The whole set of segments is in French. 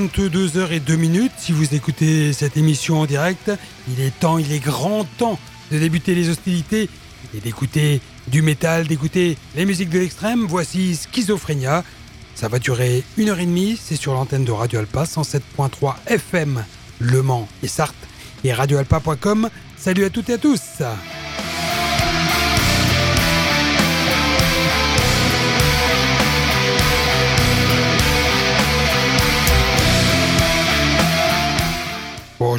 22h et 2 minutes. Si vous écoutez cette émission en direct, il est temps, il est grand temps de débuter les hostilités et d'écouter du métal, d'écouter les musiques de l'extrême. Voici Schizophrénia. Ça va durer une heure et demie. C'est sur l'antenne de Radio Alpa 107.3 FM Le Mans et Sarthe et radioalpa.com. Salut à toutes et à tous.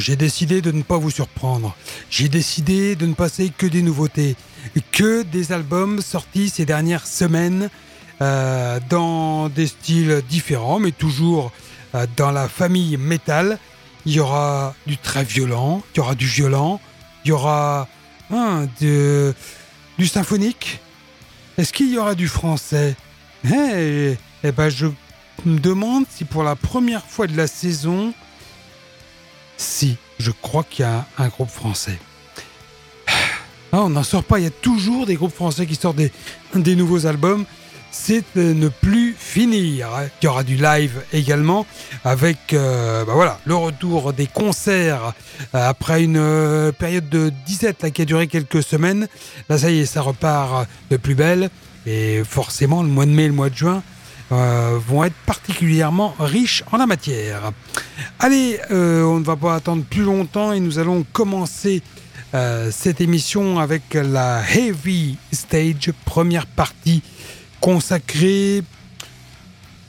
J'ai décidé de ne pas vous surprendre. J'ai décidé de ne passer que des nouveautés, que des albums sortis ces dernières semaines euh, dans des styles différents, mais toujours euh, dans la famille métal. Il y aura du très violent, il y aura du violent, il y aura hein, de, du symphonique. Est-ce qu'il y aura du français? Eh, eh ben, je me demande si pour la première fois de la saison, si, je crois qu'il y a un groupe français. Ah, on n'en sort pas, il y a toujours des groupes français qui sortent des, nouveaux albums. C'est ne plus finir. Il y aura du live également avec euh, bah voilà, le retour des concerts euh, après une euh, période de disette qui a duré quelques semaines. Là, ça y est, ça repart de plus belle. Et forcément, le mois de mai le mois de juin, euh, vont être particulièrement riches en la matière. Allez, euh, on ne va pas attendre plus longtemps et nous allons commencer euh, cette émission avec la Heavy Stage, première partie consacrée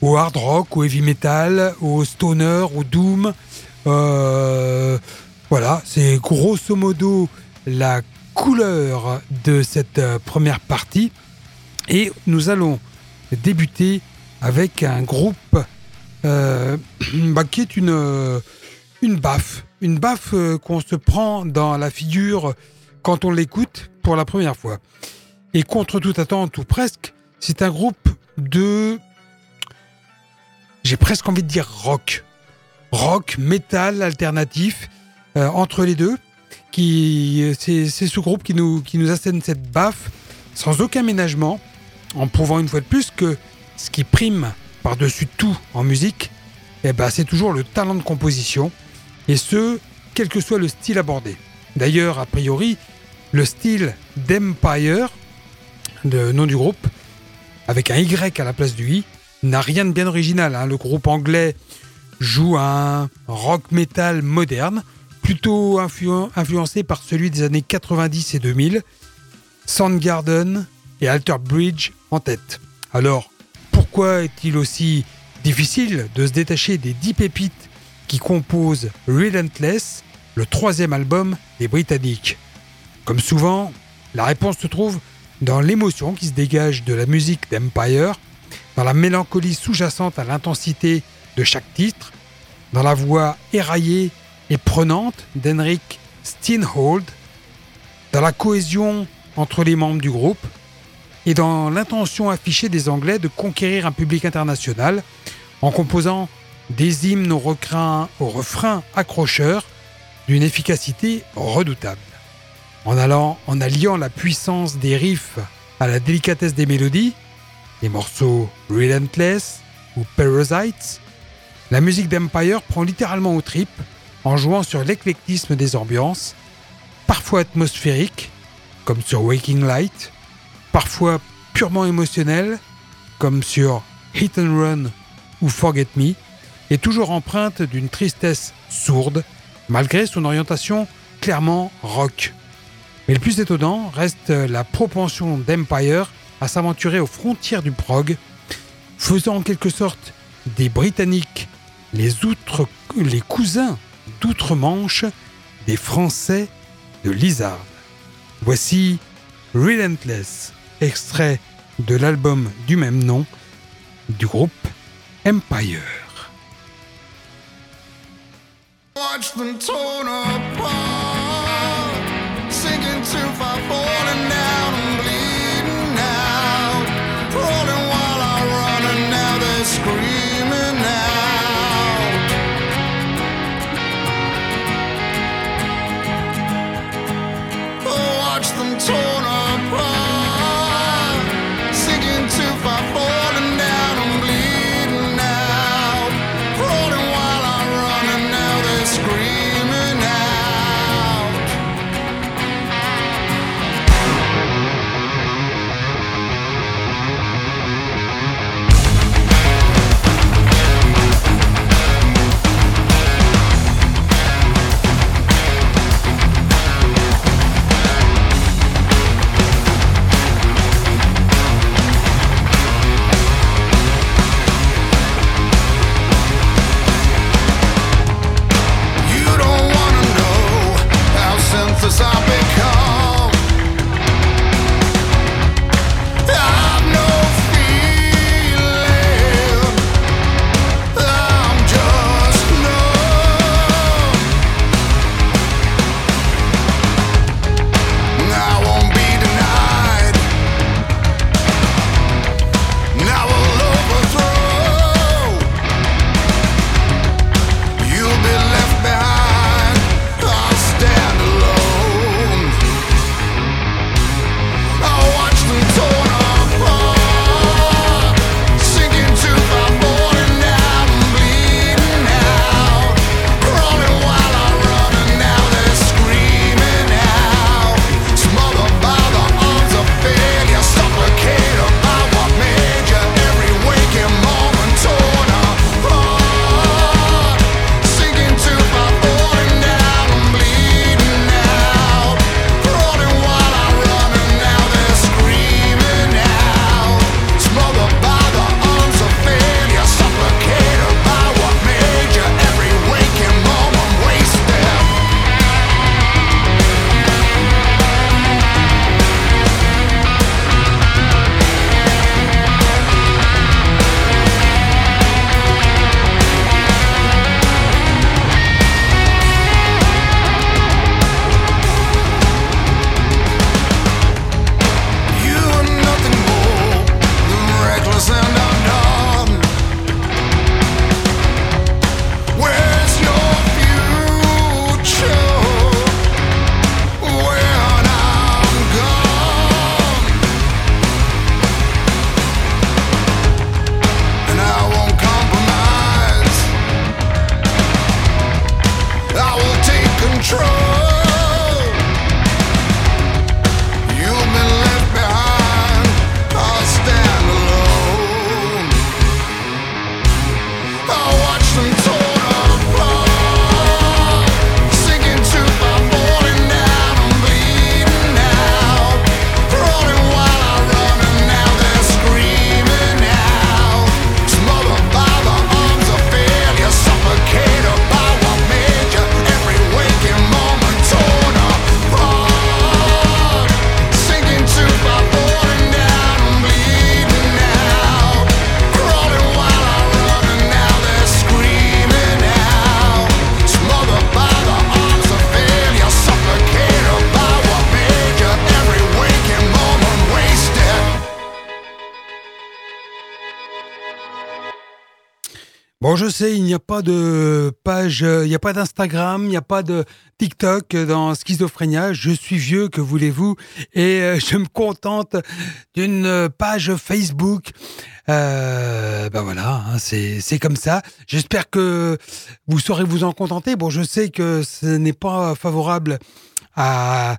au hard rock, au heavy metal, au stoner, au doom. voilà, c'est grosso modo la couleur de cette première partie. Et nous allons débuter avec un groupe euh, bah, qui est une, euh, une baffe. Une baffe euh, qu'on se prend dans la figure quand on l'écoute pour la première fois. Et contre toute attente, ou presque, c'est un groupe de... J'ai presque envie de dire rock. Rock, métal, alternatif, entre les deux. Qui, c'est, ce groupe qui nous, qui nous assène cette baffe sans aucun ménagement, en prouvant une fois de plus que ce qui prime par-dessus tout en musique, eh ben, c'est toujours le talent de composition, et ce, quel que soit le style abordé. D'ailleurs, a priori, le style d'Empire, le nom du groupe, avec un Y à la place du I, n'a rien de bien original. Hein. Le groupe anglais joue un rock metal moderne, plutôt influencé par celui des années 90 et 2000, Soundgarden et Alter Bridge en tête. Alors, pourquoi est-il aussi difficile de se détacher des dix pépites qui composent Relentless, le troisième album des Britanniques? Comme souvent, la réponse se trouve dans l'émotion qui se dégage de la musique d'Empire, dans la mélancolie sous-jacente à l'intensité de chaque titre, dans la voix éraillée et prenante d'Henrik Steinhold, dans la cohésion entre les membres du groupe, et dans l'intention affichée des Anglais de conquérir un public international en composant des hymnes au, refrain, au refrain accrocheur d'une efficacité redoutable. En, allant, en alliant la puissance des riffs à la délicatesse des mélodies, les morceaux Relentless ou Parasites, la musique d'Empire prend littéralement aux tripes en jouant sur l'éclectisme des ambiances, parfois atmosphériques, comme sur Waking Light, parfois purement émotionnel, comme sur Hit and Run ou Forget Me, et toujours empreinte d'une tristesse sourde, malgré son orientation clairement rock. Mais le plus étonnant reste la propension d'Empire à s'aventurer aux frontières du prog, faisant en quelque sorte des Britanniques les, les cousins d'outre-Manche des Français de Lizard. Voici Relentless extrait de l'album du même nom du groupe Empire. Bon, je sais, il n'y a pas de page, il n'y a pas d'Instagram, il n'y a pas de TikTok dans Schizophrénia. Je suis vieux, que voulez-vous? Et euh, je me contente d'une page Facebook. Euh, ben voilà, hein, c'est comme ça. J'espère que vous saurez vous en contenter. Bon, je sais que ce n'est pas favorable à,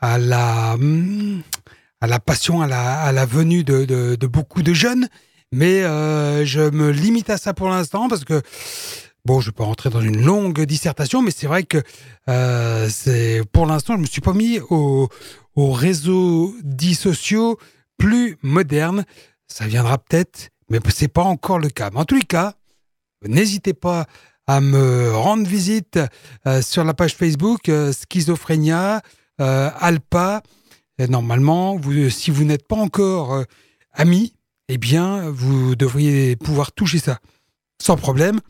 à la à la passion, à la, à la venue de, de beaucoup de jeunes mais euh, je me limite à ça pour l'instant parce que bon, je peux rentrer dans une longue dissertation, mais c'est vrai que euh, c'est pour l'instant, je me suis pas mis aux, aux réseaux dits sociaux plus modernes. Ça viendra peut-être, mais c'est pas encore le cas. Mais en tous les cas, n'hésitez pas à me rendre visite euh, sur la page Facebook euh, Schizophrénia, euh, Alpa. Et normalement, vous, si vous n'êtes pas encore euh, amis, eh bien, vous devriez pouvoir toucher ça sans problème.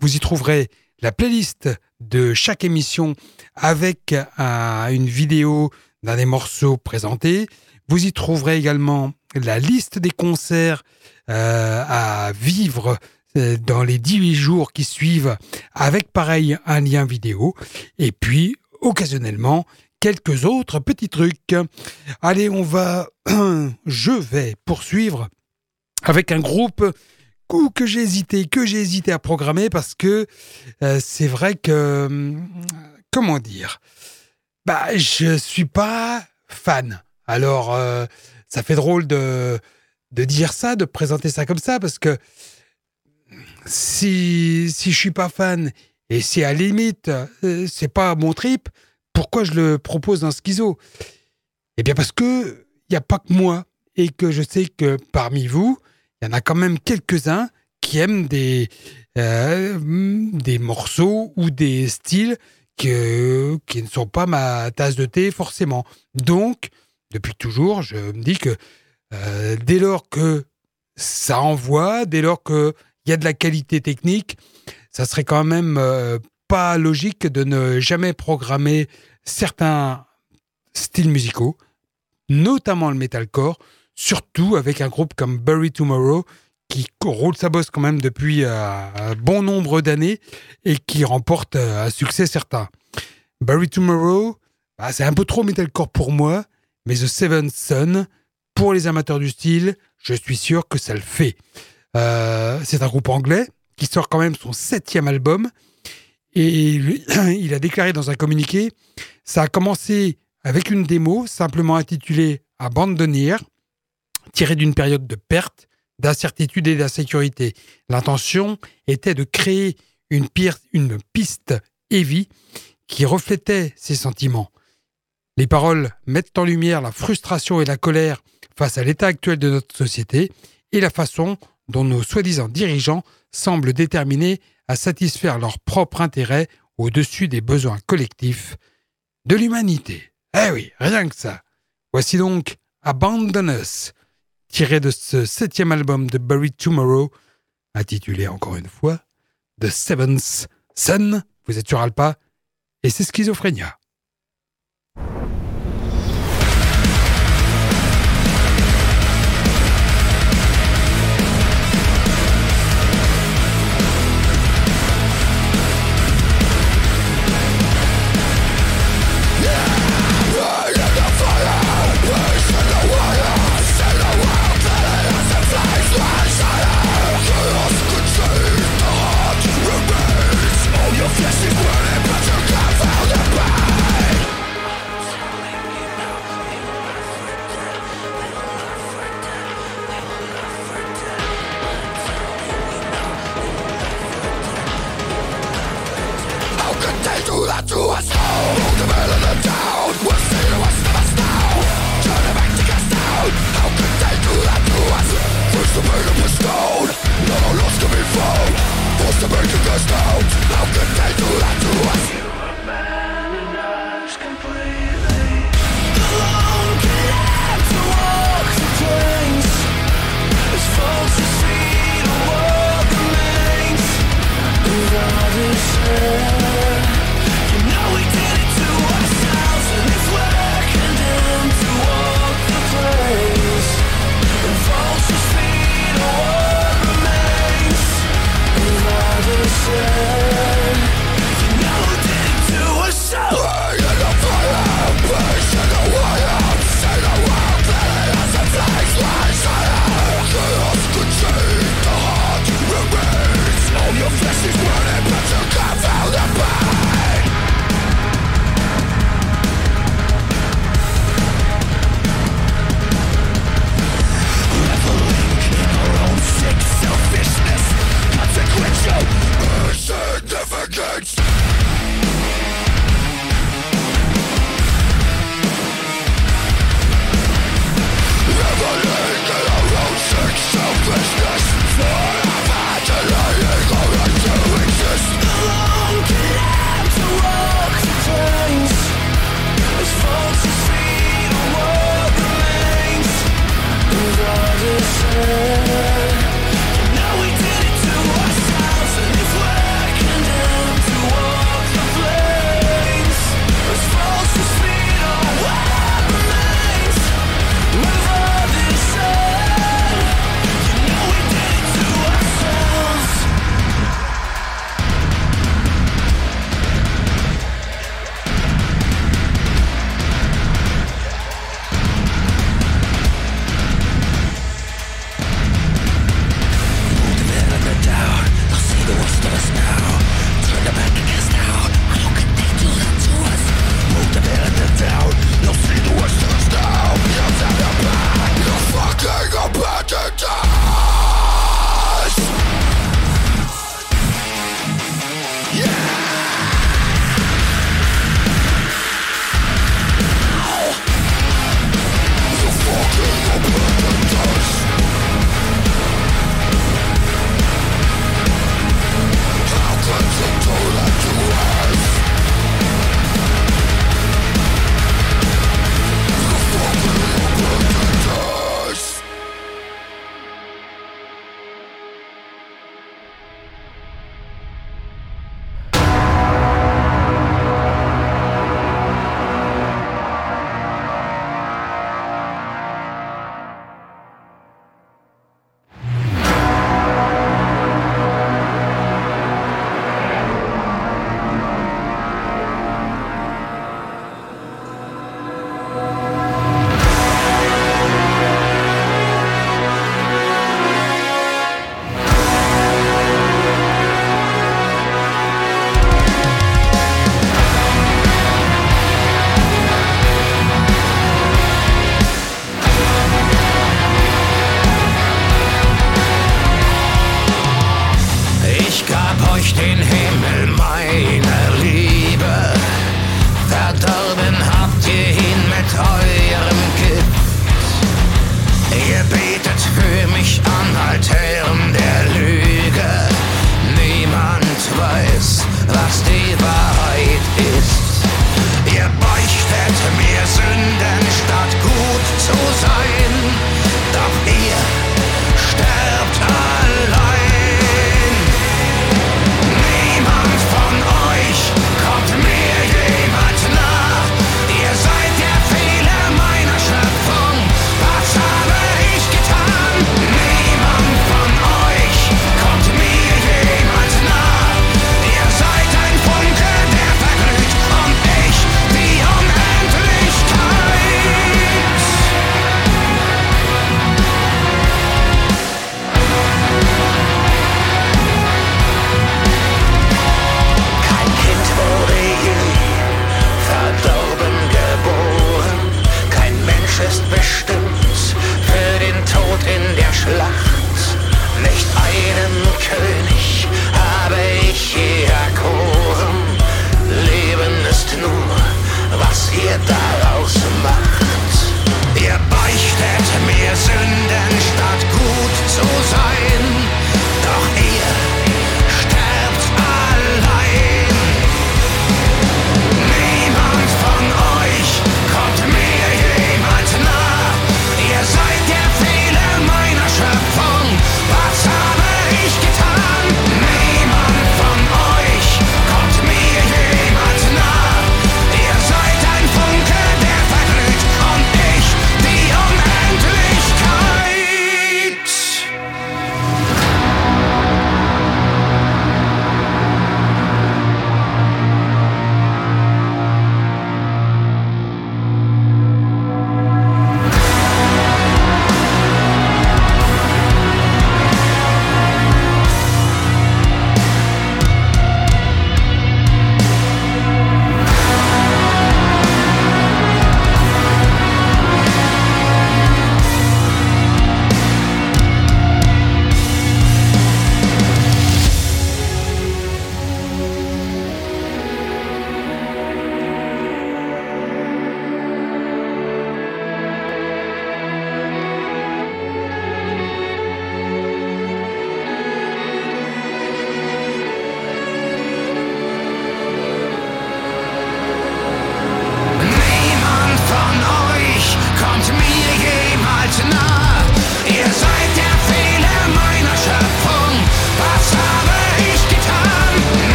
Vous y trouverez la playlist de chaque émission avec une vidéo d'un des morceaux présentés. Vous y trouverez également la liste des concerts euh, à vivre euh, dans les 18 jours qui suivent avec pareil un lien vidéo. Et puis, occasionnellement, quelques autres petits trucs. Allez, on va, je vais poursuivre avec un groupe que j'ai hésité, que j'ai hésité à programmer parce que euh, c'est vrai que hum, comment dire, bah je suis pas fan. Alors euh, ça fait drôle de de dire ça, de présenter ça comme ça parce que si si je suis pas fan et si à la limite euh, c'est pas mon trip, pourquoi je le propose dans Schizo? Eh bien parce que il n'y a pas que moi et que je sais que parmi vous, il y en a quand même quelques-uns qui aiment des, euh, des morceaux ou des styles que, qui ne sont pas ma tasse de thé forcément. Donc, depuis toujours, je me dis que euh, dès lors que ça envoie, dès lors qu'il y a de la qualité technique, ça serait quand même euh, pas logique de ne jamais programmer certains styles musicaux, notamment le metalcore, surtout avec un groupe comme Bury Tomorrow qui roule sa bosse quand même depuis euh, un bon nombre d'années et qui remporte euh, un succès certain. Bury Tomorrow, bah, c'est un peu trop metalcore pour moi, mais The Seventh Son, pour les amateurs du style, je suis sûr que ça le fait. Euh, c'est un groupe anglais qui sort quand même son septième album et il a déclaré dans un communiqué, ça a commencé avec une démo simplement intitulée Abandonner tiré d'une période de perte, d'incertitude et d'insécurité. L'intention était de créer une, piste heavy qui reflétait ces sentiments. Les paroles mettent en lumière la frustration et la colère face à l'état actuel de notre société et la façon dont nos soi-disant dirigeants semblent déterminés à satisfaire leurs propres intérêts au-dessus des besoins collectifs de l'humanité. Eh oui, rien que ça. Voici donc Abandon Us, tiré de ce septième album de Bury Tomorrow, intitulé encore une fois The Seventh Sun. Vous êtes sur Alpa et c'est Schizophrénia.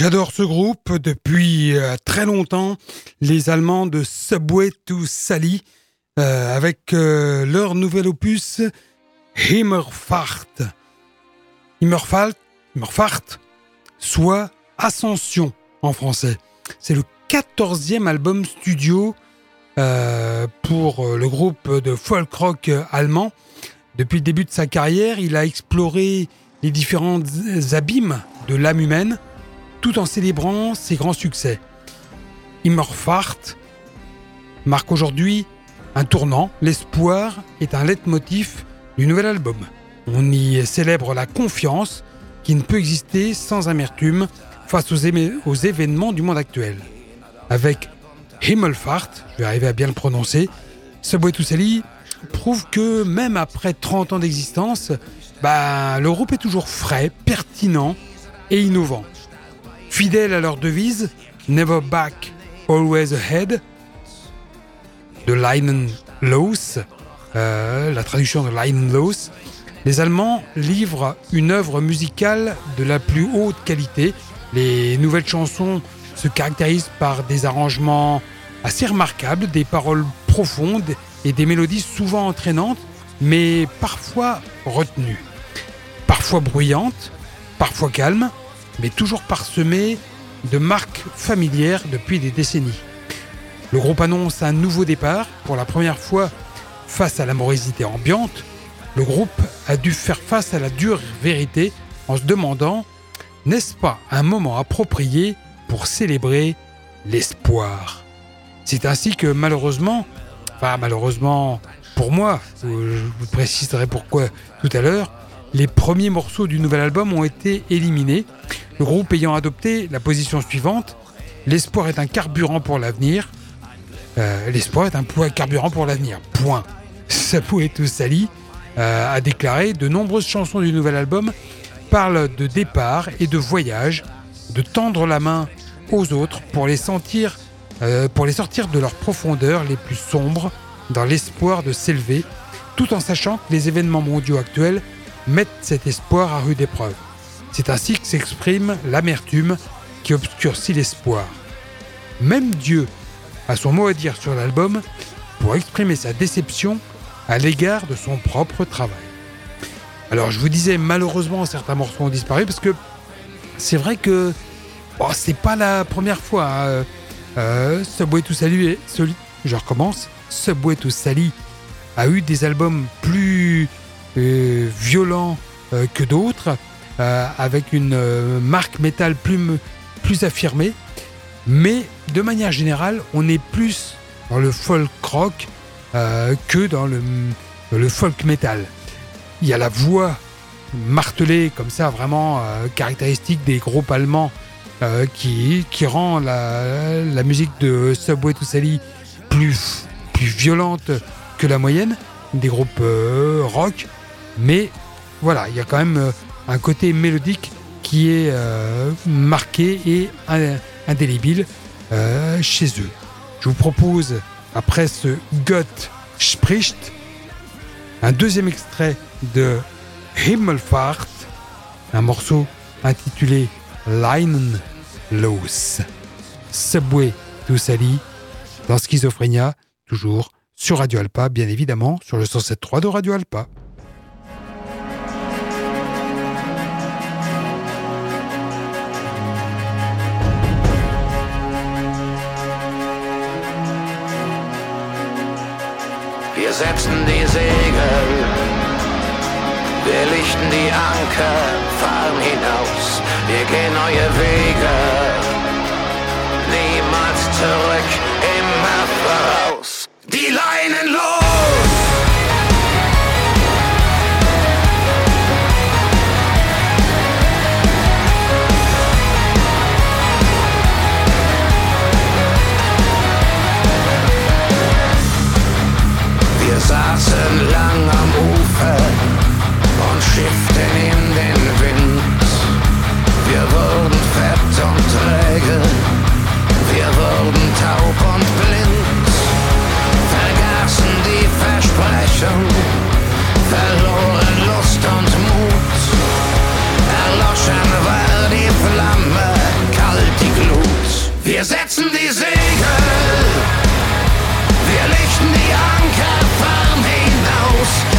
J'adore ce groupe depuis euh, très longtemps, les Allemands de Subway to Sally, euh, avec euh, leur nouvel opus Himmerfahrt. Himmerfahrt, Himmerfahrt, soit Ascension en français. C'est le quatorzième album studio pour le groupe de folk rock allemand. Depuis le début de sa carrière, il a exploré les différents abîmes de l'âme humaine tout en célébrant ses grands succès. Immerfahrt marque aujourd'hui un tournant. L'espoir est un leitmotiv du nouvel album. On y célèbre la confiance qui ne peut exister sans amertume face aux, événements du monde actuel. Avec Himmelfahrt, je vais arriver à bien le prononcer, Subway to prouve que même après 30 ans d'existence, bah, le groupe est toujours frais, pertinent et innovant. Fidèles à leur devise Never Back, Always Ahead de Leinen euh, la traduction de Leinen Loos, les Allemands livrent une œuvre musicale de la plus haute qualité. Les nouvelles chansons se caractérisent par des arrangements assez remarquables, des paroles profondes et des mélodies souvent entraînantes, mais parfois retenues. Parfois bruyantes, parfois calmes, mais toujours parsemé de marques familières depuis des décennies. Le groupe annonce un nouveau départ. Pour la première fois, face à la morosité ambiante, le groupe a dû faire face à la dure vérité en se demandant n'est-ce pas un moment approprié pour célébrer l'espoir? C'est ainsi que malheureusement, enfin malheureusement pour moi, je vous préciserai pourquoi tout à l'heure, les premiers morceaux du nouvel album ont été éliminés le groupe ayant adopté la position suivante L'espoir est un carburant pour l'avenir. Euh, l'espoir est un carburant pour l'avenir. Point. Sapou tout Sali euh, a déclaré De nombreuses chansons du nouvel album parlent de départ et de voyage, de tendre la main aux autres pour les sentir, euh, pour les sortir de leurs profondeurs les plus sombres, dans l'espoir de s'élever, tout en sachant que les événements mondiaux actuels mettent cet espoir à rude épreuve. C'est ainsi que s'exprime l'amertume qui obscurcit l'espoir. Même Dieu a son mot à dire sur l'album pour exprimer sa déception à l'égard de son propre travail. Alors je vous disais malheureusement certains morceaux ont disparu parce que c'est vrai que oh, c'est pas la première fois. Hein. Euh, Subway to Sally, je recommence. Subway to Sally a eu des albums plus euh, violents euh, que d'autres. Euh, avec une euh, marque métal plus, plus affirmée. Mais de manière générale, on est plus dans le folk rock euh, que dans le, folk metal. Il y a la voix martelée comme ça, vraiment caractéristique des groupes allemands qui, qui rend la, la, musique de Subway to Sally plus, plus violente que la moyenne des groupes rock. Mais voilà, il y a quand même un côté mélodique qui est euh, marqué et indélébile euh, chez eux. Je vous propose, après ce Gott spricht, un deuxième extrait de Himmelfahrt, un morceau intitulé Leinen Los. Subway to Sally dans Schizophrénia, toujours sur Radio Alpa, bien évidemment, sur le 107.3 de Radio Alpa. Setzen die Segel, wir lichten die Anker, fahren hinaus, wir gehen neue Wege, niemals zurück, immer voraus. Die Leinen los! Wir setzen die Segel, wir lichten die Anker, fahren hinaus.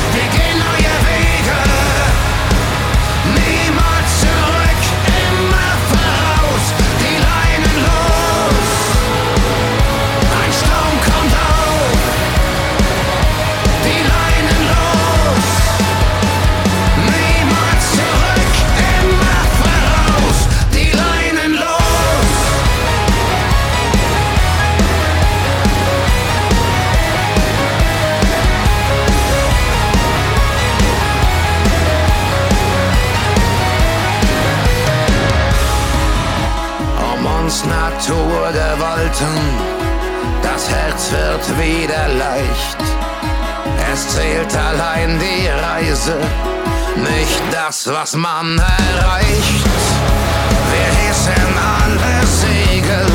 halten, das Herz wird wieder leicht. Es zählt allein die Reise, nicht das, was man erreicht. Wir hissen alle Segel,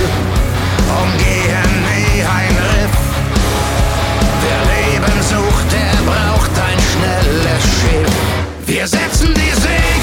umgehen nie ein Riff. Wer Leben sucht, der braucht ein schnelles Schiff. Wir setzen die Segel.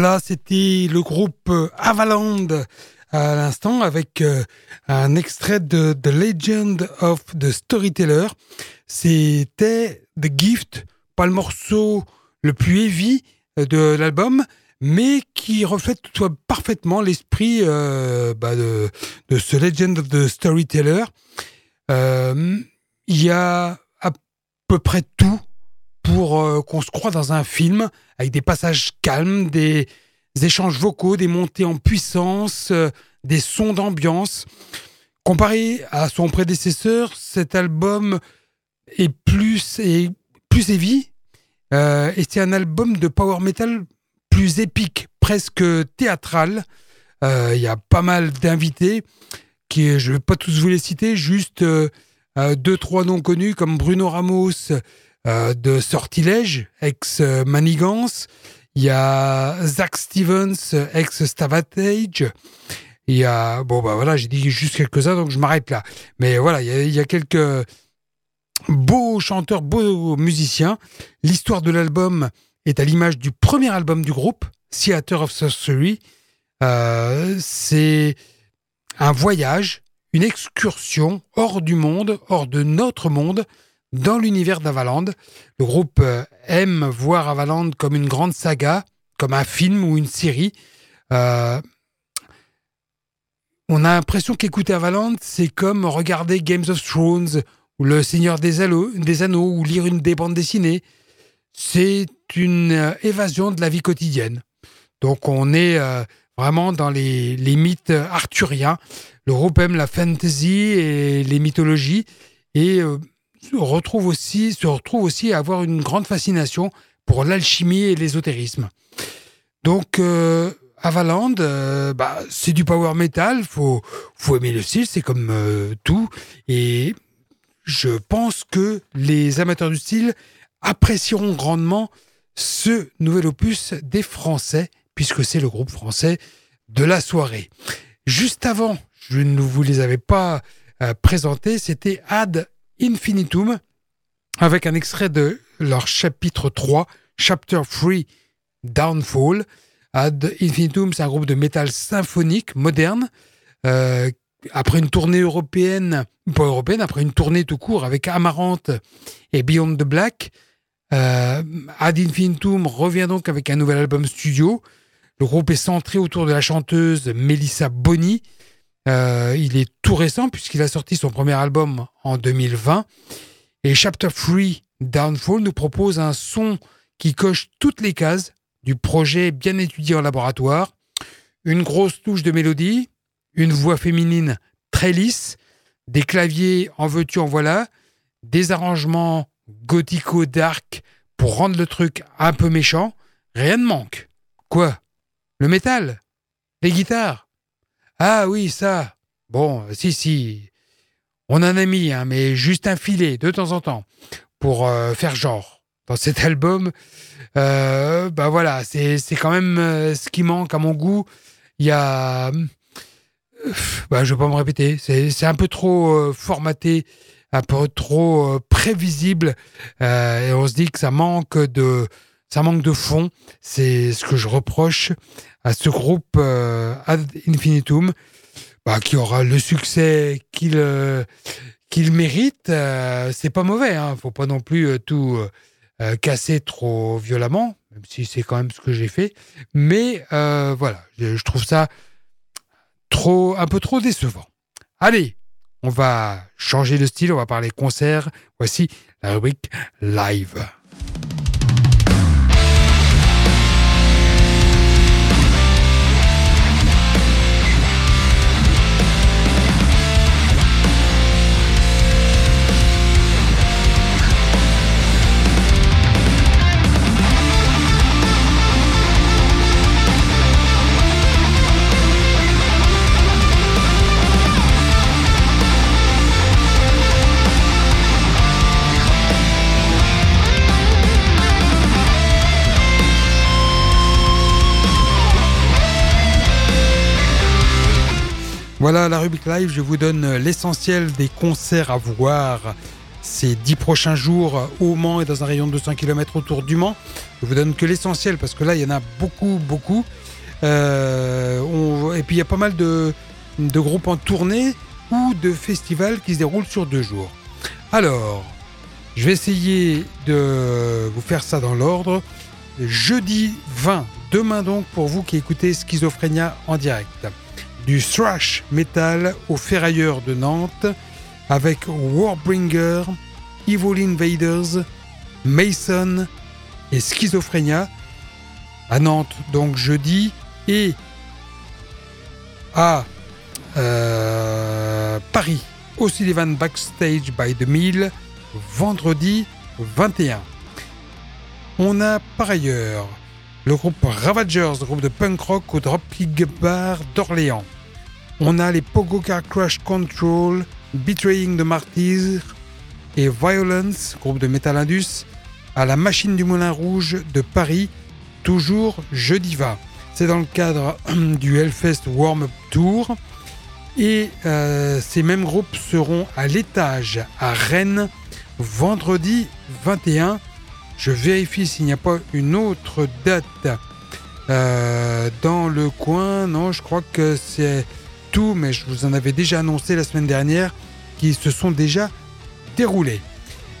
Voilà, c'était le groupe euh, Avaland euh, à l'instant avec euh, un extrait de The Legend of the Storyteller. C'était The Gift, pas le morceau le plus heavy de l'album, mais qui reflète tout parfaitement l'esprit bah, de, de, ce Legend of the Storyteller. Il y a à peu près tout pour euh, qu'on se croit dans un film, avec des passages calmes, des échanges vocaux, des montées en puissance, euh, des sons d'ambiance. Comparé à son prédécesseur, cet album est plus, est plus heavy, euh, et c'est un album de power metal plus épique, presque théâtral. Il y a pas mal d'invités, qui je ne vais pas tous vous les citer, juste deux, trois noms connus comme Bruno Ramos, euh, de Sortilège, ex-Manigance. Il y a Zach Stevens, ex-Stavatage. Il y a, bon, bah voilà, j'ai dit juste quelques-uns, donc je m'arrête là. Mais voilà, il y a, quelques beaux chanteurs, beaux musiciens. L'histoire de l'album est à l'image du premier album du groupe, Theater of Sorcery. Euh, c'est un voyage, une excursion hors du monde, hors de notre monde, dans l'univers d'Avaland. Le groupe euh, aime voir Avaland comme une grande saga, comme un film ou une série. Euh, on a l'impression qu'écouter Avaland, c'est comme regarder Games of Thrones ou Le Seigneur des, Anneaux, des Anneaux ou lire une des bandes dessinées. C'est une euh, évasion de la vie quotidienne. Donc on est vraiment dans les, mythes arthuriens. Le groupe aime la fantasy et les mythologies et se retrouve aussi, se retrouve aussi à avoir une grande fascination pour l'alchimie et l'ésotérisme. Donc, euh, Avaland, euh, bah, c'est du power metal, faut, faut aimer le style, c'est comme euh, tout. Et je pense que les amateurs du style apprécieront grandement ce nouvel opus des Français, puisque c'est le groupe français de la soirée. Juste avant, je ne vous les avais pas euh, présentés, c'était Ad Infinitum, avec un extrait de leur chapitre 3, Chapter 3, Downfall. Ad Infinitum, c'est un groupe de métal symphonique moderne. euh, après une tournée européenne, pas européenne, après une tournée tout court avec Amarante et Beyond the Black, euh, Ad Infinitum revient donc avec un nouvel album studio. Le groupe est centré autour de la chanteuse Melissa Boni. Euh, il est tout récent puisqu'il a sorti son premier album en 2020. Et Chapter 3 Downfall nous propose un son qui coche toutes les cases du projet bien étudié en laboratoire. Une grosse touche de mélodie, une voix féminine très lisse, des claviers en veux-tu en voilà, des arrangements gothico-dark pour rendre le truc un peu méchant. Rien ne manque. Quoi? Le métal? Les guitares? Ah oui, ça. Bon, si, si. On en a mis, hein, mais juste un filet de temps en temps pour euh, faire genre. Dans cet album, euh, bah voilà, c'est quand même euh, ce qui manque à mon goût. Il y a, bah je vais pas me répéter, c'est un peu trop formaté, un peu trop prévisible, et on se dit que ça manque de ça manque de fond. C'est ce que je reproche à ce groupe euh, Ad Infinitum, bah, qui aura le succès qu'il euh, qu'il mérite. Euh, c'est pas mauvais, hein. faut pas non plus euh, tout casser trop violemment, même si c'est quand même ce que j'ai fait. Mais voilà, je, je trouve ça trop, un peu trop décevant. Allez, on va changer de style, on va parler concert. Voici la rubrique live. Voilà la rubrique live, je vous donne l'essentiel des concerts à voir ces dix prochains jours au Mans et dans un rayon de 200 km autour du Mans. Je vous donne que l'essentiel parce que là il y en a beaucoup, beaucoup. Euh, et puis il y a pas mal de, de groupes en tournée ou de festivals qui se déroulent sur deux jours. Alors, je vais essayer de vous faire ça dans l'ordre. Jeudi 20, demain donc pour vous qui écoutez Schizophrénia en direct du thrash metal au ferrailleur de Nantes avec Warbringer, Evil Invaders, Mason et Schizophrénia à Nantes donc jeudi et à euh, Paris, au Sullivan Backstage by the Mill, vendredi 21. On a par ailleurs le groupe Ravagers, groupe de punk rock au Dropkick Bar d'Orléans. On a les Pogo Car Crash Control, Betraying the Martyrs et Violence, groupe de Metal Indus, à la Machine du Moulin Rouge de Paris, toujours jeudi 20. C'est dans le cadre du Hellfest Warm-Up Tour. Et euh, ces mêmes groupes seront à l'étage à Rennes vendredi 21. Je vérifie s'il n'y a pas une autre date euh, dans le coin. Non, je crois que c'est mais je vous en avais déjà annoncé la semaine dernière qui se sont déjà déroulés.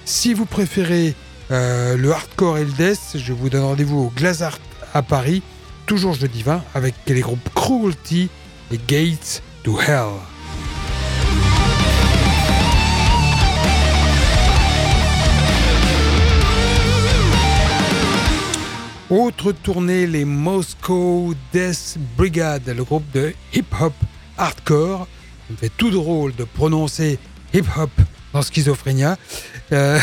Si vous préférez euh, le hardcore et le death, je vous donne rendez-vous au Glazart à Paris, toujours jeudi 20, avec les groupes Cruelty et Gates to Hell. Autre tournée, les Moscow Death Brigade, le groupe de hip-hop hardcore. Ça me fait tout drôle de prononcer hip-hop dans Schizophrénia. Euh,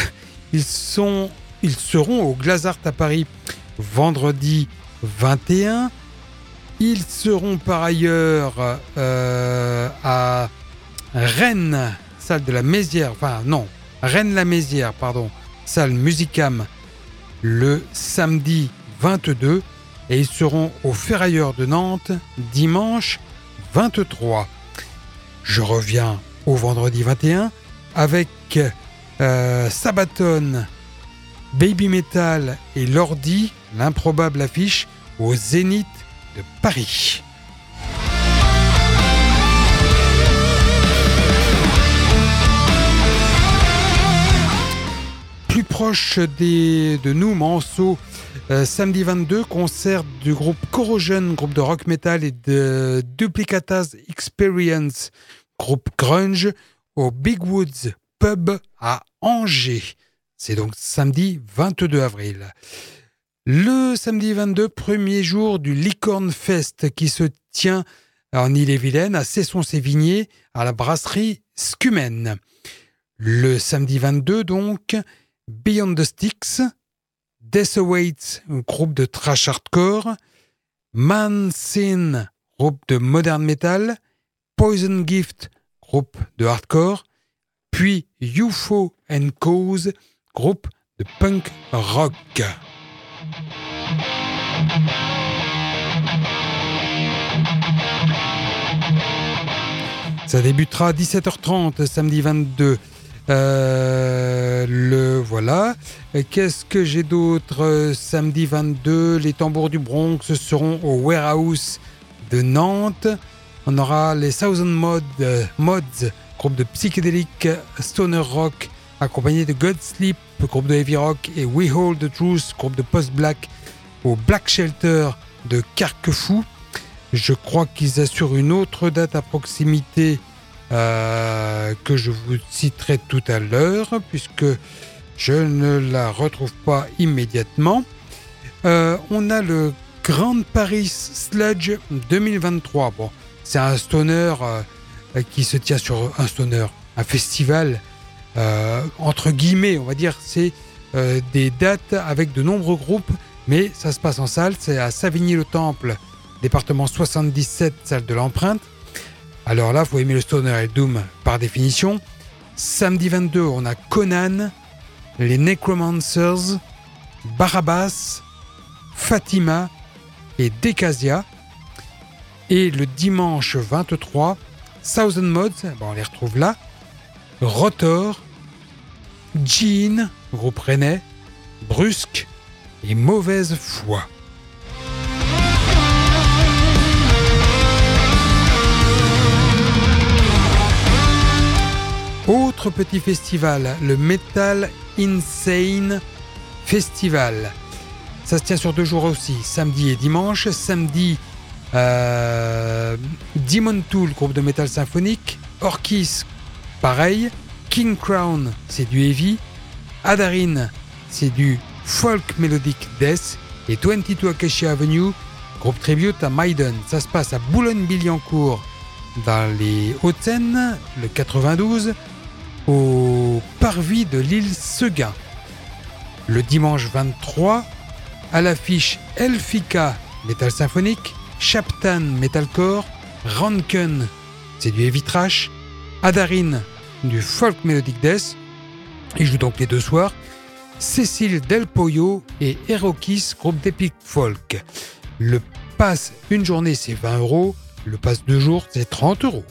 ils, sont, ils seront au Glazart à Paris vendredi 21. Ils seront par ailleurs euh, à Rennes, salle de la Mézière, enfin non, Rennes-la-Mézière, pardon, salle Musicam, le samedi 22. Et ils seront au Ferrailleur de Nantes dimanche 23. Je reviens au vendredi 21 avec euh, Sabaton, Baby Metal et Lordi, l'improbable affiche au Zénith de Paris. Plus proche des, de nous, Manceau, euh, samedi 22, concert du groupe Corrosion, groupe de rock metal et de Duplicatas Experience, groupe grunge, au Big Woods Pub à Angers. C'est donc samedi 22 avril. Le samedi 22, premier jour du Licorne Fest qui se tient en Ille-et-Vilaine, à Cesson-Sévigné, à la brasserie Scumen. Le samedi 22, donc, Beyond the Sticks, Death Awaits, groupe de trash hardcore, Man Sin, groupe de modern metal, Poison Gift, groupe de hardcore, puis UFO and Cause, groupe de punk rock. Ça débutera à 17h30 samedi 22. Euh, le voilà. Qu'est-ce que j'ai d'autre Euh, Samedi 22, les tambours du Bronx seront au Warehouse de Nantes. On aura les Thousand euh, Mods, groupe de psychédélique stoner rock, accompagné de Godsleep, groupe de heavy rock, et We Hold the Truth, groupe de post-black, au Black Shelter de Carquefou. Je crois qu'ils assurent une autre date à proximité euh, que je vous citerai tout à l'heure, puisque je ne la retrouve pas immédiatement. Euh, on a le Grand Paris Sludge 2023. Bon, c'est un stoner euh, qui se tient sur un stoner, un festival entre guillemets, on va dire, c'est des dates avec de nombreux groupes, mais ça se passe en salle. C'est à Savigny-le-Temple, département 77, salle de l'empreinte. Alors là, faut aimer le stoner et le doom par définition. Samedi 22, on a Conan, les Necromancers, Barabbas, Fatima et Decasia. Et le dimanche 23, Thousand Mods, bon, on les retrouve là, Rotor, Jean, groupe rennais, Brusque et Mauvaise Foi. Autre petit festival, le Metal Insane Festival. Ça se tient sur deux jours aussi, samedi et dimanche. Samedi, euh, Demon Tool, groupe de métal symphonique. Orkis, pareil. King Crown, c'est du heavy. Adarin, c'est du folk melodic death. Et 22 Acacia Avenue, groupe tribute à Maiden. Ça se passe à Boulogne-Billancourt dans les Hauts-de-Seine, le 92, au parvis de l'île Seguin. Le dimanche 23, à l'affiche Elfica Metal Symphonique, Chaptan Metalcore, Ranken, c'est du heavy trash, Adarin, du folk melodic death. Ils jouent donc les deux soirs. Cécile Del Pollo et Erokis, groupe d'epic folk. Le pass une journée, c'est 20 euros. Le pass deux jours, c'est 30 euros.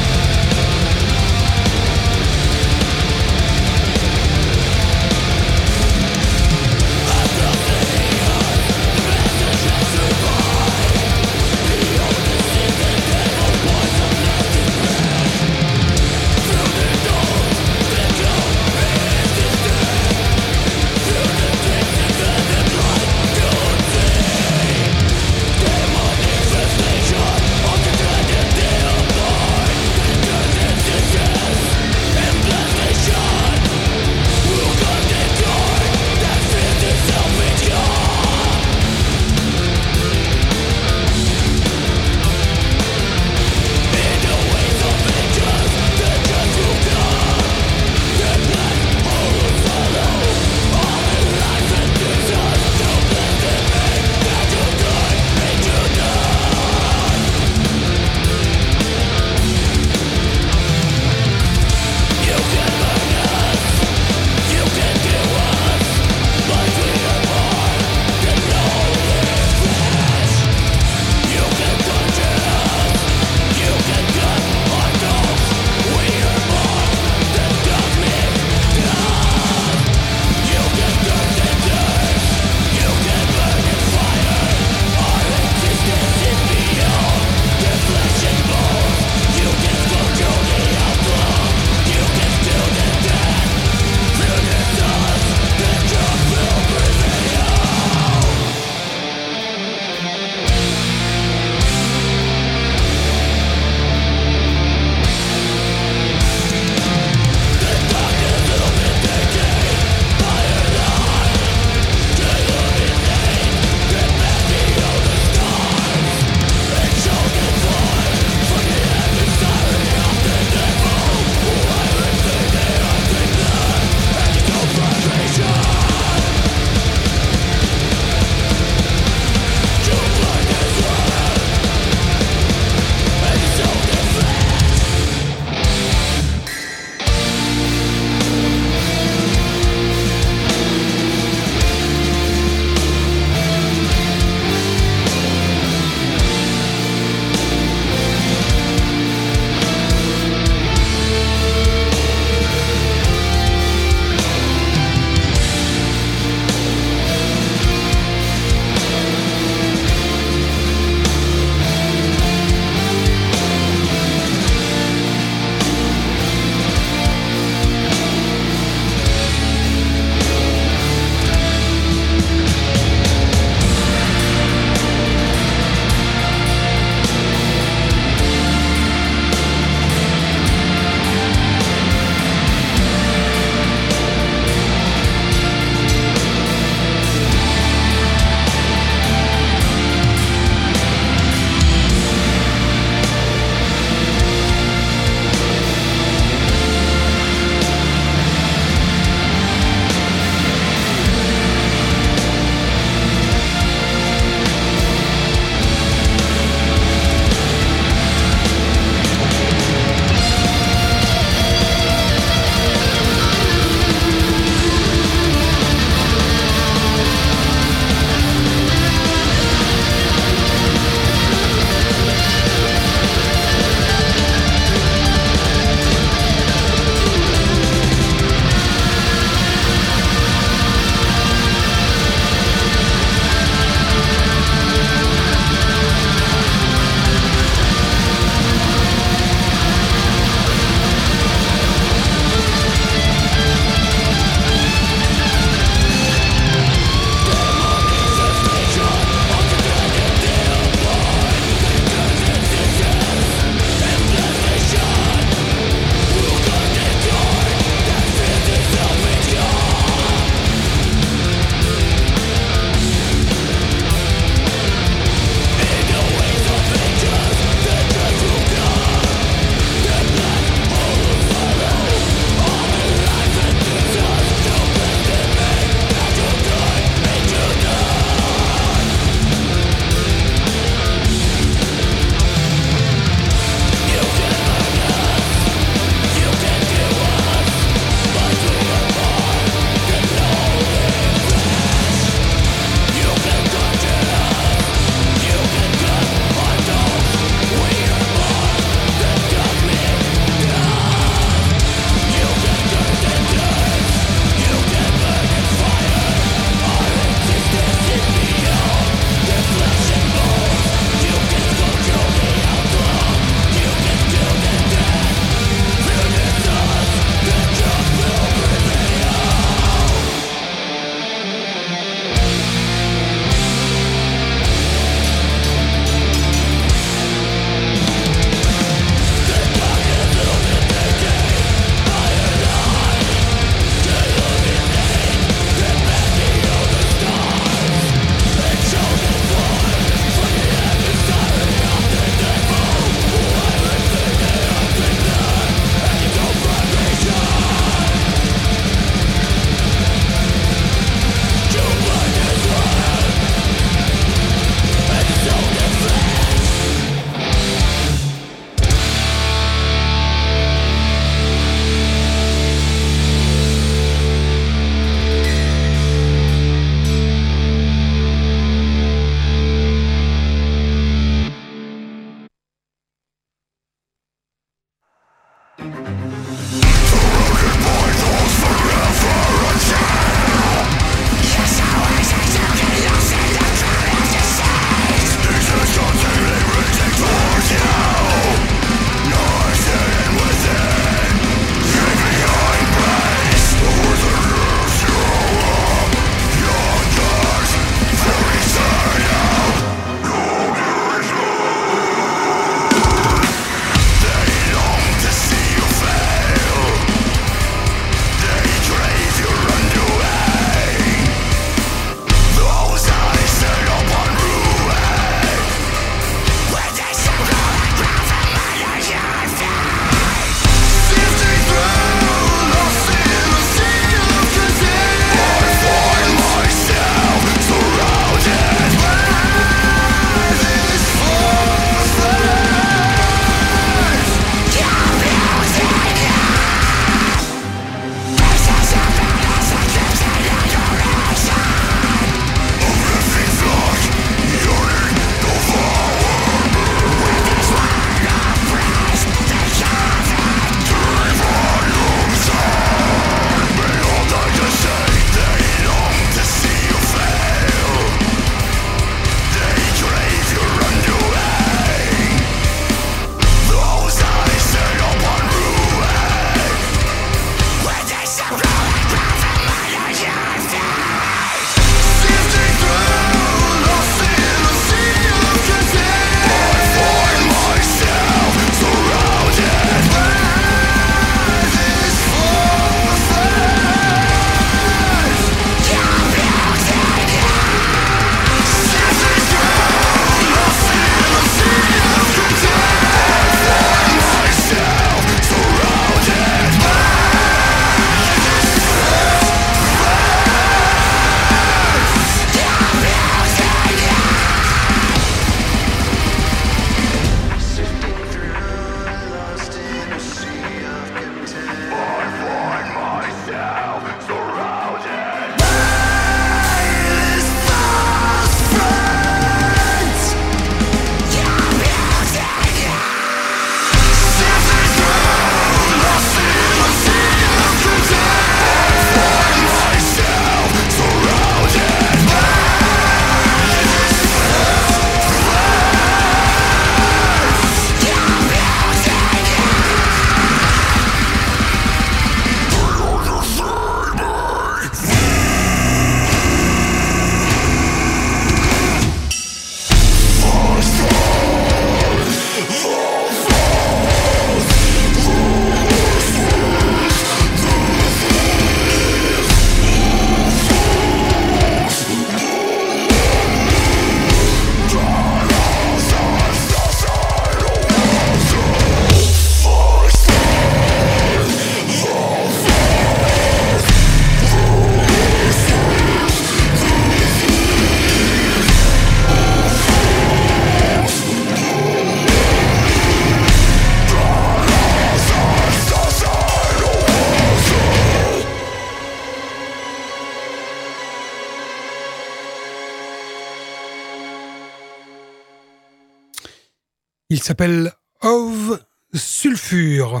S'appelle Of Sulfur.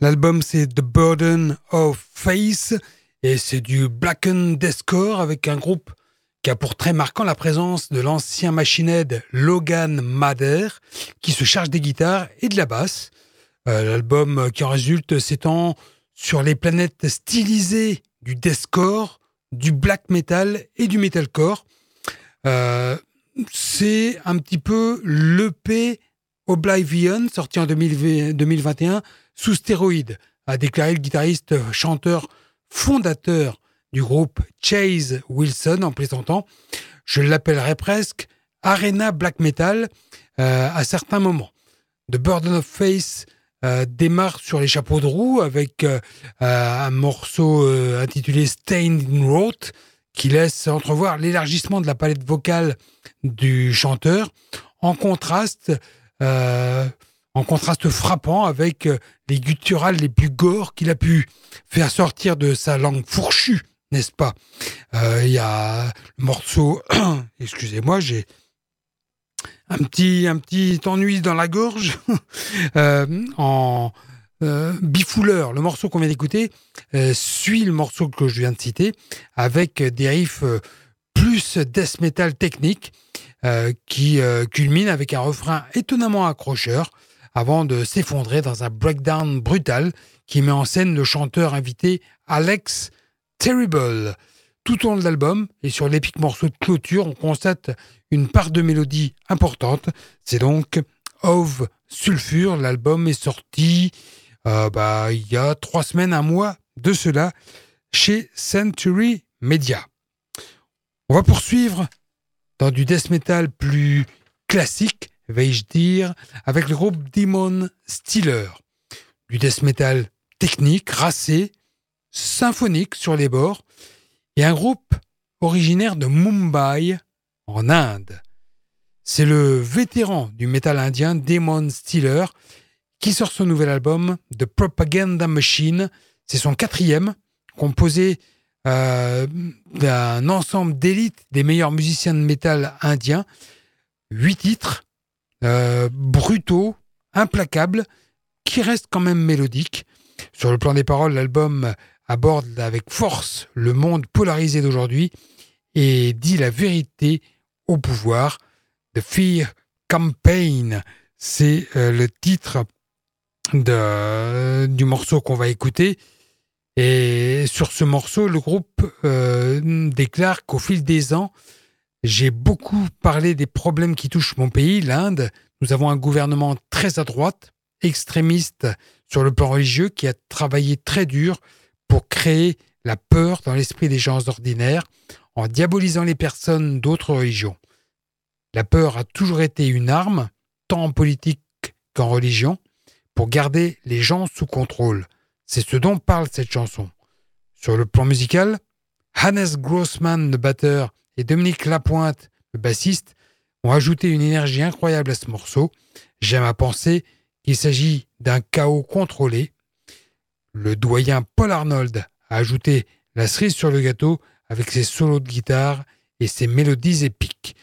L'album c'est The Burden of Face et c'est du Blackened Deathcore avec un groupe qui a pour très marquant la présence de l'ancien machine-head Logan Mader qui se charge des guitares et de la basse. Euh, L'album qui en résulte s'étend sur les planètes stylisées du deathcore, du black metal et du metalcore. Euh, c'est un petit peu l'EP Oblivion, sorti en 2020 2021 sous stéroïdes, a déclaré le guitariste chanteur fondateur du groupe Chase Wilson en plaisantant. Je l'appellerais presque Arena Black Metal euh, à certains moments. The Burden of Face euh, démarre sur les chapeaux de roue avec euh, euh, un morceau euh, intitulé Stained in Rot qui laisse entrevoir l'élargissement de la palette vocale du chanteur en contraste euh, en contraste frappant avec euh, les gutturales les plus gore qu'il a pu faire sortir de sa langue fourchue, n'est-ce pas? Euh, Il y a le morceau, excusez-moi, j'ai un petit, un petit ennui dans la gorge en bifouleur. Le morceau qu'on vient d'écouter suit le morceau que je viens de citer avec des riffs plus death metal technique qui euh, culmine avec un refrain étonnamment accrocheur avant de s'effondrer dans un breakdown brutal qui met en scène le chanteur invité Alex Terrible. Tout au long de l'album et sur l'épique morceau de clôture, on constate une part de mélodie importante. C'est donc Of Sulfur. L'album est sorti euh, bah, il y a trois semaines, un mois de cela, chez Century Media. On va poursuivre dans du death metal plus classique, vais-je dire, avec le groupe Demon Stealer. Du death metal technique, racé, symphonique sur les bords, et un groupe originaire de Mumbai, en Inde. C'est le vétéran du métal indien Demon Stealer qui sort son nouvel album The Propaganda Machine. C'est son quatrième, composé euh, d'un ensemble d'élite des meilleurs musiciens de métal indiens. Huit titres, euh, brutaux, implacables, qui restent quand même mélodiques. Sur le plan des paroles, l'album aborde avec force le monde polarisé d'aujourd'hui et dit la vérité au pouvoir. The Fear Campaign, c'est euh, le titre du morceau qu'on va écouter. Et sur ce morceau, le groupe euh, déclare qu'au fil des ans, j'ai beaucoup parlé des problèmes qui touchent mon pays, l'Inde. Nous avons un gouvernement très à droite, extrémiste sur le plan religieux, qui a travaillé très dur pour créer la peur dans l'esprit des gens ordinaires en diabolisant les personnes d'autres religions. La peur a toujours été une arme, tant en politique qu'en religion, pour garder les gens sous contrôle. C'est ce dont parle cette chanson. Sur le plan musical, Hannes Grossman, le batteur, et Dominique Lapointe, le bassiste, ont ajouté une énergie incroyable à ce morceau. J'aime à penser qu'il s'agit d'un chaos contrôlé. Le doyen Paul Arnold a ajouté la cerise sur le gâteau avec ses solos de guitare et ses mélodies épiques.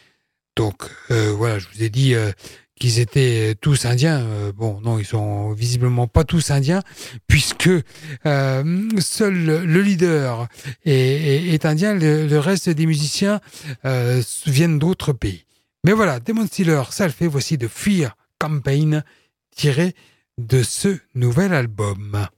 Donc euh, voilà, je vous ai dit euh, qu'ils étaient tous indiens. Euh, bon, non, ils sont visiblement pas tous indiens, puisque euh, seul le leader est, indien, le, reste des musiciens euh, viennent d'autres pays. Mais voilà, Demon Stealer, ça le fait, voici de Fear Campaign, tiré de ce nouvel album.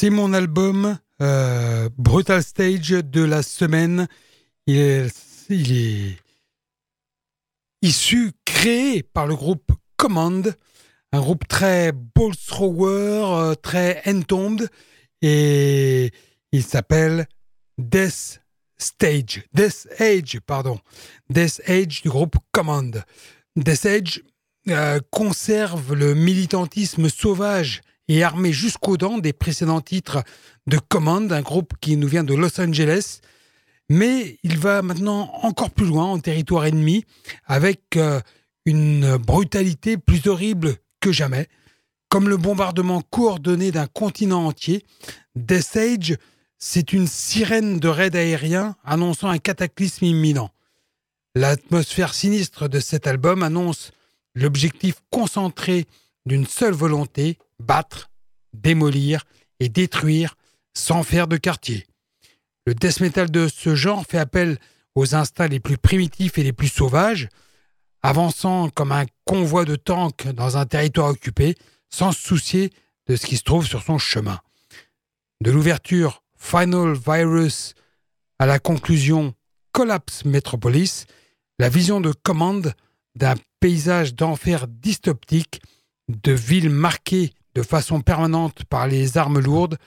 C'est mon album euh, Brutal Stage de la semaine. Il est, il est issu, créé par le groupe Command, un groupe très ball euh, très entombed, et il s'appelle Death Stage, Death Age, pardon, Death Age du groupe Command. Death Age euh, conserve le militantisme sauvage et armé jusqu'aux dents des précédents titres de Command, un groupe qui nous vient de Los Angeles, mais il va maintenant encore plus loin en territoire ennemi avec euh, une brutalité plus horrible que jamais. Comme le bombardement coordonné d'un continent entier, Death Age, c'est une sirène de raid aérien annonçant un cataclysme imminent. L'atmosphère sinistre de cet album annonce l'objectif concentré d'une seule volonté, battre, démolir et détruire sans faire de quartier. Le death metal de ce genre fait appel aux instincts les plus primitifs et les plus sauvages, avançant comme un convoi de tanks dans un territoire occupé, sans se soucier de ce qui se trouve sur son chemin. De l'ouverture Final Virus à la conclusion Collapse Metropolis, la vision de commande d'un paysage d'enfer dystoptique, de villes marquées de façon permanente par les armes lourdes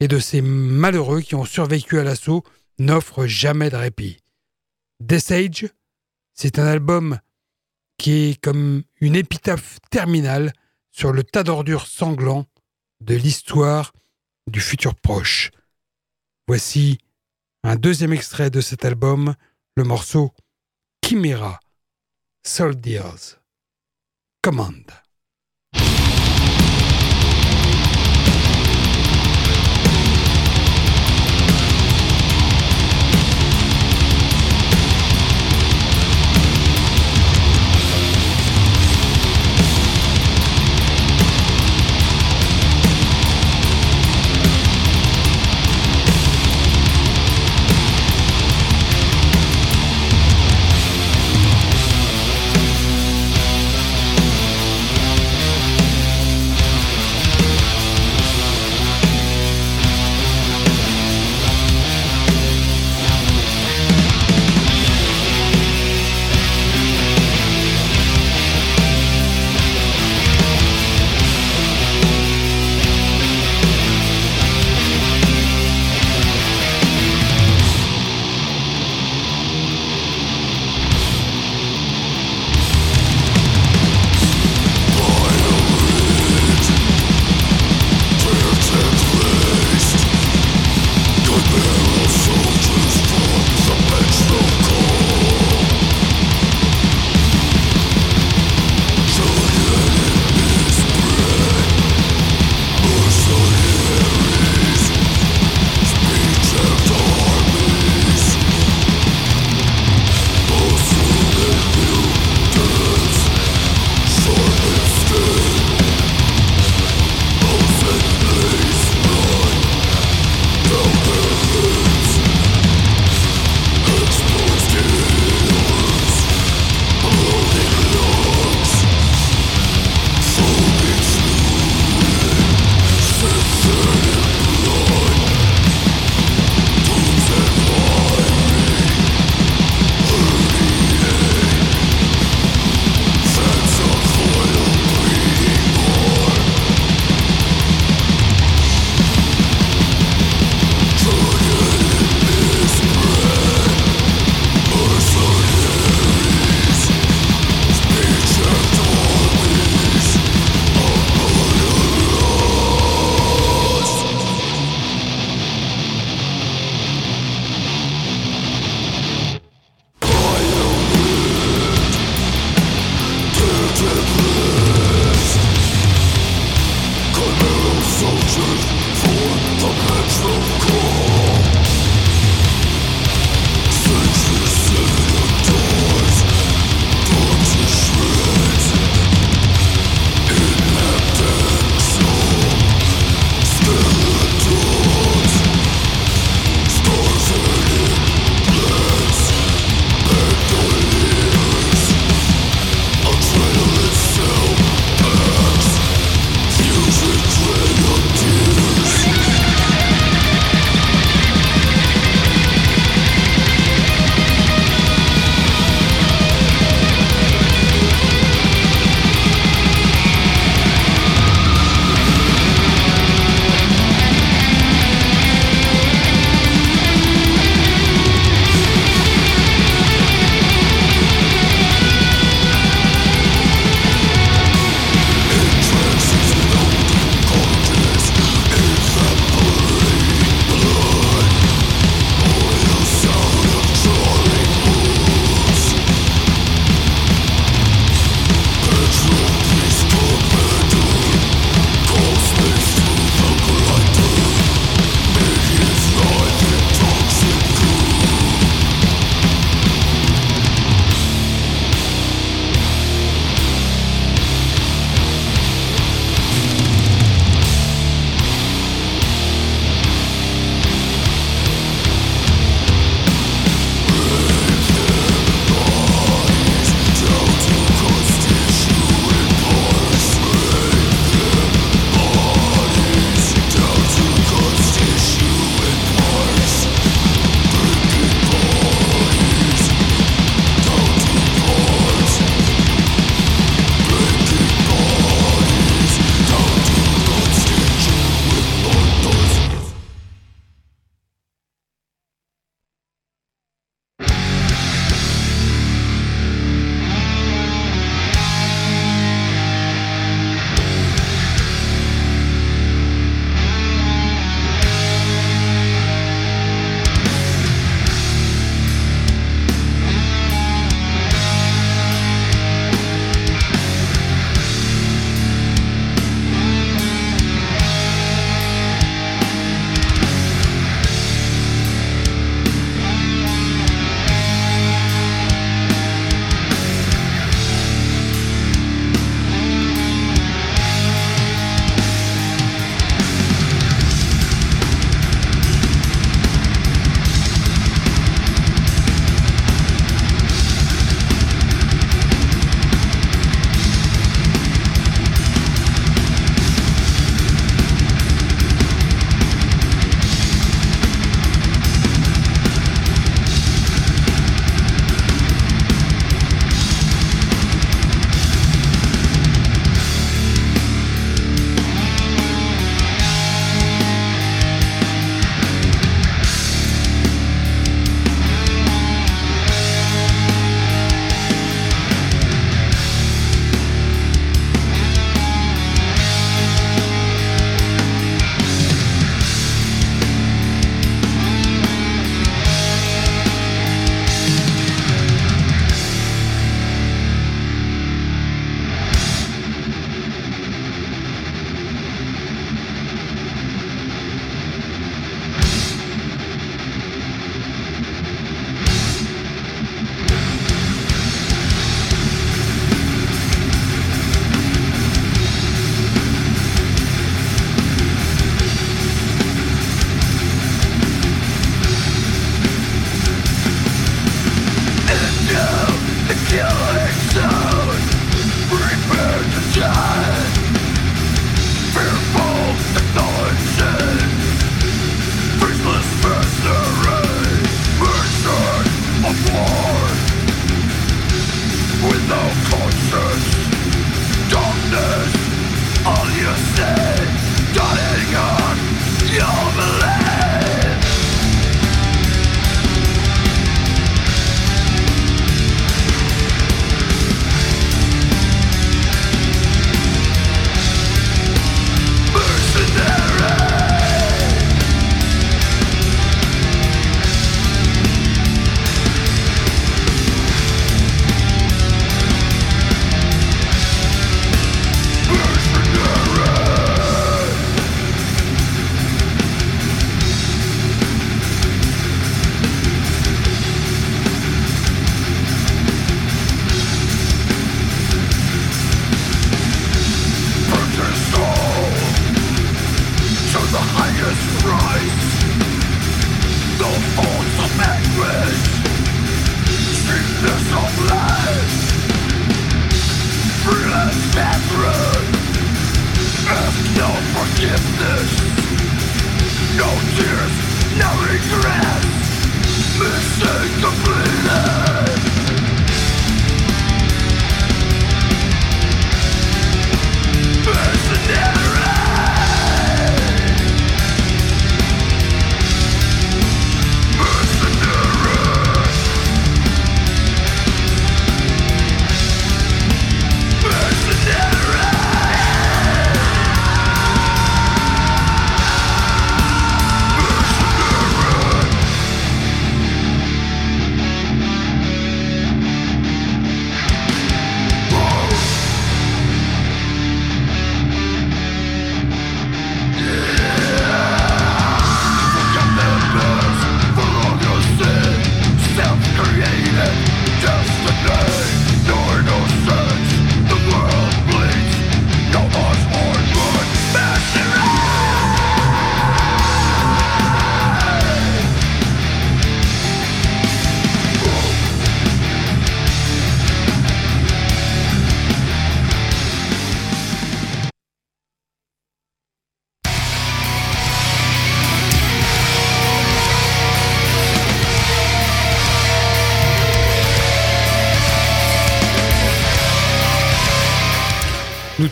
et de ces malheureux qui ont survécu à l'assaut n'offre jamais de répit. Death Age, c'est un album qui est comme une épitaphe terminale sur le tas d'ordures sanglant de l'histoire du futur proche. Voici un deuxième extrait de cet album, le morceau Chimera Soldiers Command.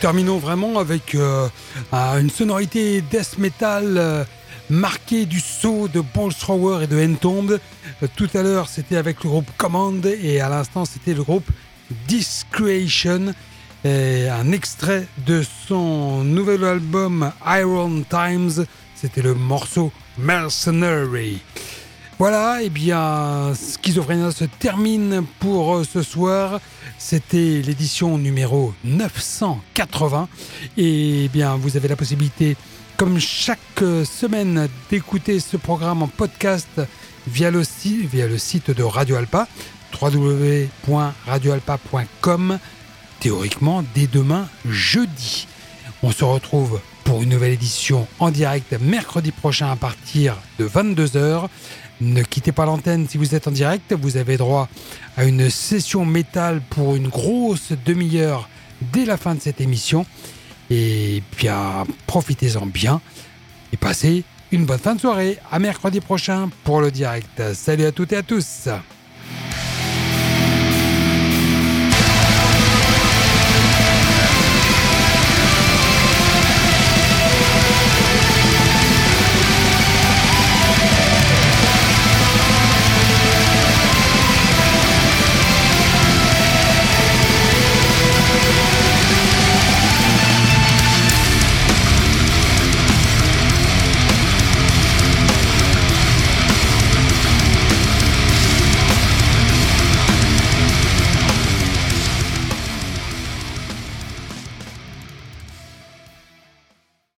Terminons vraiment avec euh, un- une sonorité death metal euh, marquée du saut de Ball Thrower et de Entombed. Euh, tout à l'heure, c'était avec le groupe Command et à l'instant, c'était le groupe Discreation. Un extrait de son nouvel album Iron Times, c'était le morceau Mercenary. Voilà, et bien, Schizophrénia se termine pour ce soir. C'était l'édition numéro 980. Et bien, vous avez la possibilité, comme chaque euh, semaine, d'écouter ce programme en podcast via le, via le site de Radio Alpa, www.radioalpa.com, théoriquement dès demain jeudi. On se retrouve pour une nouvelle édition en direct mercredi prochain à partir de 22h. Ne quittez pas l'antenne si vous êtes en direct. Vous avez droit à une session métal pour une grosse demi-heure dès la fin de cette émission. Et bien, profitez-en bien et passez une bonne fin de soirée. À mercredi prochain pour le direct. Salut à toutes et à tous.